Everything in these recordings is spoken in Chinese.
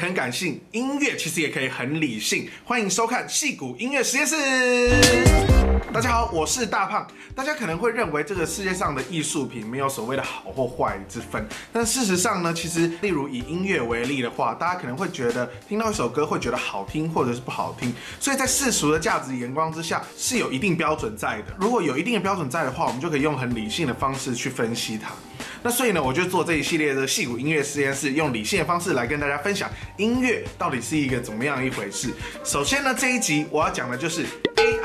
很感性，音乐其实也可以很理性。欢迎收看戏骨音乐实验室。大家好，我是大胖。大家可能会认为这个世界上的艺术品没有所谓的好或坏之分，但事实上呢，其实例如以音乐为例的话，大家可能会觉得听到一首歌会觉得好听或者是不好听，所以在世俗的价值眼光之下是有一定标准在的。如果有一定的标准在的话，我们就可以用很理性的方式去分析它。那所以呢，我就做这一系列的戏骨音乐实验室，用理性的方式来跟大家分享音乐到底是一个怎么样一回事。首先呢，这一集我要讲的就是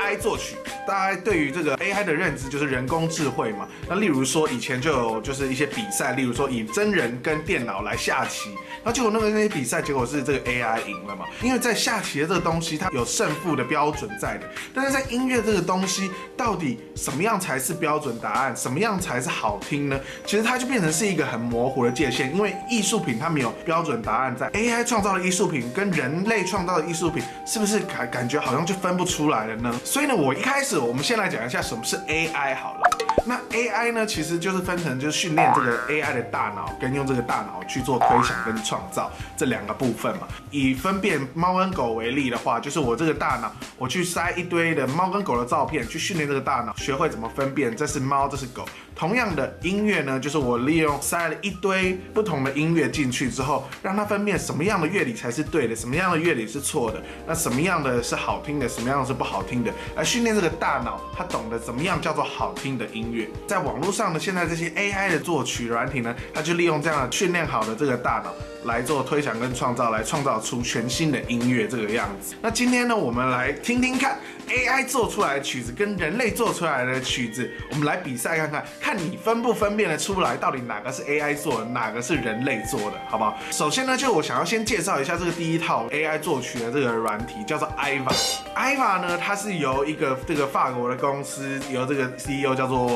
AI 作曲。大家对于这个 AI 的认知就是人工智慧嘛。那例如说以前就有就是一些比赛，例如说以真人跟电脑来下棋，那结果那个那些比赛结果是这个 AI 赢了嘛？因为在下棋的这个东西它有胜负的标准在的，但是在音乐这个东西到底什么样才是标准答案，什么样才是好听呢？其实它就变成是一个很模糊的界限，因为艺术品它没有标准答案在。AI 创造的艺术品跟人类创造的艺术品是不是感感觉好像就分不出来了呢？所以呢，我一开始我们先来讲一下什么是 AI 好了。那 AI 呢，其实就是分成就是训练这个 AI 的大脑，跟用这个大脑去做推想跟创造这两个部分嘛。以分辨猫跟狗为例的话，就是我这个大脑，我去塞一堆的猫跟狗的照片，去训练这个大脑，学会怎么分辨这是猫，这是狗。同样的音乐呢，就是我利用塞了一堆不同的音乐进去之后，让它分辨什么样的乐理才是对的，什么样的乐理是错的，那什么样的是好听的，什么样的是不好听的，来训练这个大脑，它懂得怎么样叫做好听的音乐。在网络上呢，现在这些 AI 的作曲软体呢，它就利用这样的训练好的这个大脑来做推想跟创造，来创造出全新的音乐这个样子。那今天呢，我们来听听看 AI 做出来的曲子跟人类做出来的曲子，我们来比赛看看，看你分不分辨得出来，到底哪个是 AI 做的，哪个是人类做的，好不好？首先呢，就我想要先介绍一下这个第一套 AI 作曲的这个软体，叫做 IVA。IVA 呢，它是由一个这个法国的公司，由这个 CEO 叫做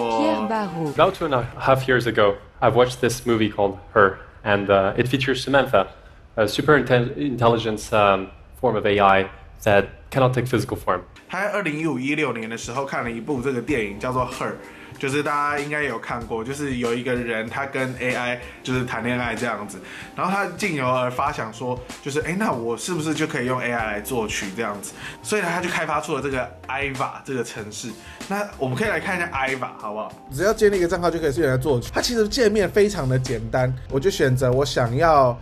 About two and a half years ago, I've watched this movie called Her, and uh, it features Samantha, a super inte- intelligence um, form of AI that cannot take physical form. 他在二零一五一六年的时候看了一部这个电影，叫做《Her》， 就是大家应该有看过，就是有一个人他跟 AI 就是谈恋爱这样子，然后他进而而发想说，就是哎，那我是不是就可以用 AI 来作曲这样子？所以呢，他就开发出了这个 IVA 这个程式。那我们可以来看一下 IVA 好不好？只要建立一个账号就可以自己来作曲。它其实界面非常的简单，我就选择我想要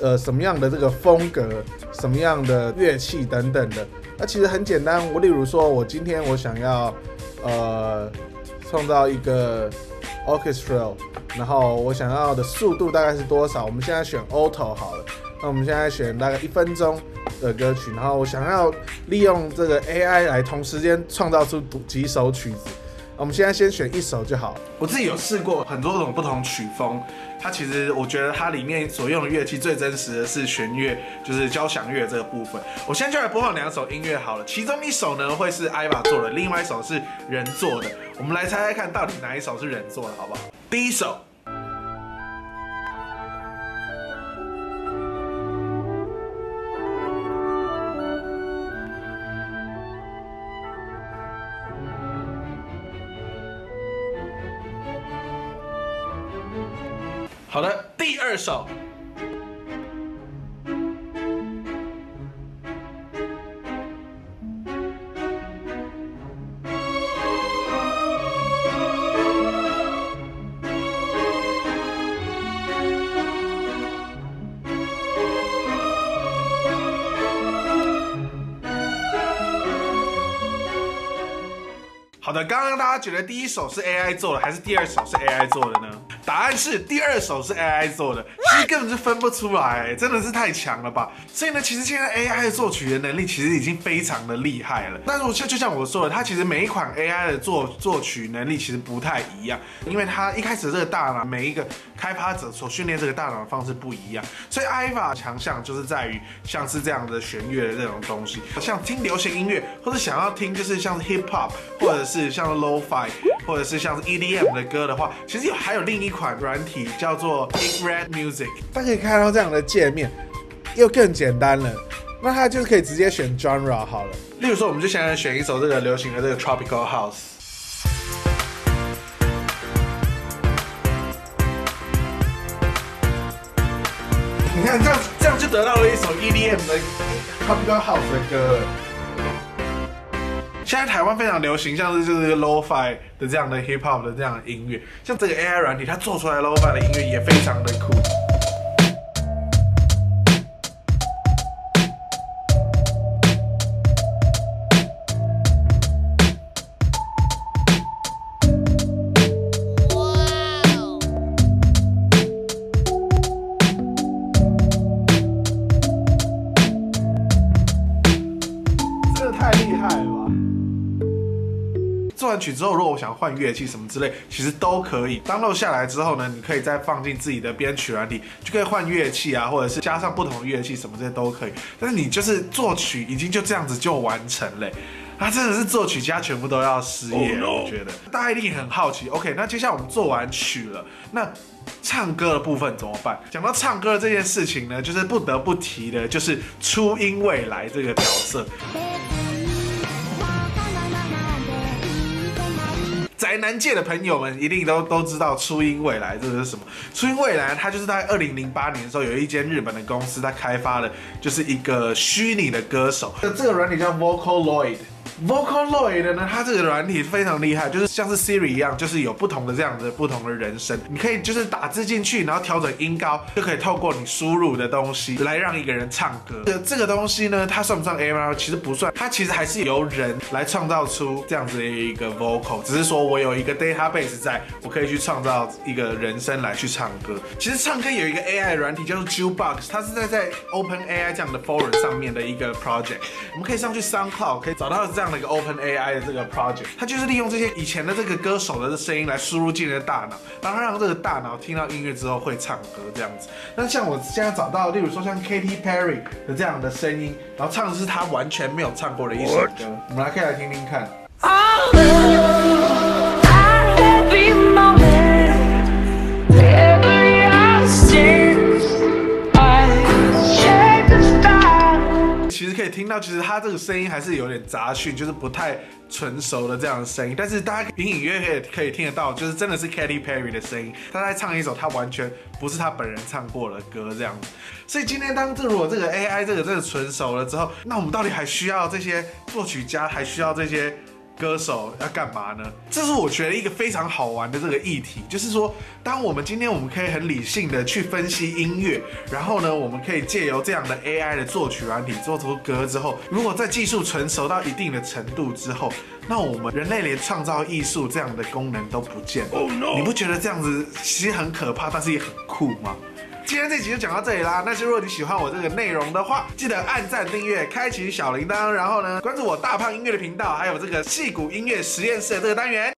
呃什么样的这个风格，什么样的乐器等等的。那其实很简单，我例如说，我今天我想要呃创造一个 orchestra，然后我想要的速度大概是多少？我们现在选 auto 好了。那我们现在选大概一分钟的歌曲，然后我想要利用这个 AI 来同时间创造出几首曲子。我们现在先选一首就好。我自己有试过很多种不同曲风，它其实我觉得它里面所用的乐器最真实的是弦乐，就是交响乐这个部分。我现在就来播放两首音乐好了，其中一首呢会是艾玛做的，另外一首是人做的。我们来猜猜看到底哪一首是人做的，好不好？第一首。好的，第二首。好的，刚刚大家觉得第一首是 AI 做的，还是第二首是 AI 做的呢？答案是第二首是 AI 做的，其实根本就分不出来，真的是太强了吧！所以呢，其实现在 AI 的作曲的能力其实已经非常的厉害了。但是我就就像我说的，它其实每一款 AI 的作作曲能力其实不太一样，因为它一开始这个大脑每一个开发者所训练这个大脑的方式不一样，所以 IVA 强项就是在于像是这样的弦乐的这种东西，像听流行音乐或者想要听就是像 Hip Hop 或者是像 Lo-Fi 或者是像是 EDM 的歌的话，其实有还有另一款软体叫做 Big Red Music，大家可以看到这样的界面，又更简单了。那它就是可以直接选 genre 好了。例如说，我们就现在选一首这个流行的这个 Tropical House。你看这样这样就得到了一首 EDM 的 Tropical House 的歌。现在台湾非常流行，像是就是 Lo-Fi 的这样的 Hip Hop 的这样的音乐，像这个 AI 软体，它做出来 Lo-Fi 的音乐也非常的酷。曲之后，如果我想换乐器什么之类，其实都可以。download 下来之后呢，你可以再放进自己的编曲软体，就可以换乐器啊，或者是加上不同的乐器什么这些都可以。但是你就是作曲已经就这样子就完成了。他真的是作曲家全部都要失业了我觉得大家一定很好奇。OK，那接下来我们做完曲了，那唱歌的部分怎么办？讲到唱歌这件事情呢，就是不得不提的，就是初音未来这个角色。宅男界的朋友们一定都都知道初音未来这个是什么？初音未来它就是在二零零八年的时候，有一间日本的公司，它开发了就是一个虚拟的歌手，那这个软体叫 Vocaloid。Vocaloid 呢，它这个软体非常厉害，就是像是 Siri 一样，就是有不同的这样的不同的人声，你可以就是打字进去，然后调整音高，就可以透过你输入的东西来让一个人唱歌。这这个东西呢，它算不算 AI？其实不算，它其实还是由人来创造出这样子的一个 vocal，只是说我有一个 database 在，我可以去创造一个人声来去唱歌。其实唱歌有一个 AI 软体叫做 Jukebox，它是在在 Open AI 这样的 forum 上面的一个 project，我们可以上去 SoundCloud 可以找到这样的一个 Open AI 的这个 project，它就是利用这些以前的这个歌手的声音来输入进你的大脑，然后让这个大脑听到音乐之后会唱歌这样子。那像我现在找到，例如说像 Katy Perry 的这样的声音，然后唱的是他完全没有唱过的一首歌，我们来可以来听听看。可以听到，其实他这个声音还是有点杂讯，就是不太纯熟的这样的声音。但是大家隐隐约约可以听得到，就是真的是 Katy Perry 的声音，他在唱一首他完全不是他本人唱过的歌这样子。所以今天当这如果这个 AI 这个真的纯熟了之后，那我们到底还需要这些作曲家，还需要这些？歌手要干嘛呢？这是我觉得一个非常好玩的这个议题，就是说，当我们今天我们可以很理性的去分析音乐，然后呢，我们可以借由这样的 AI 的作曲软体做出歌之后，如果在技术成熟到一定的程度之后，那我们人类连创造艺术这样的功能都不见了。Oh no！你不觉得这样子其实很可怕，但是也很酷吗？今天这集就讲到这里啦。那如果你喜欢我这个内容的话，记得按赞、订阅、开启小铃铛，然后呢，关注我大胖音乐的频道，还有这个戏骨音乐实验室的这个单元。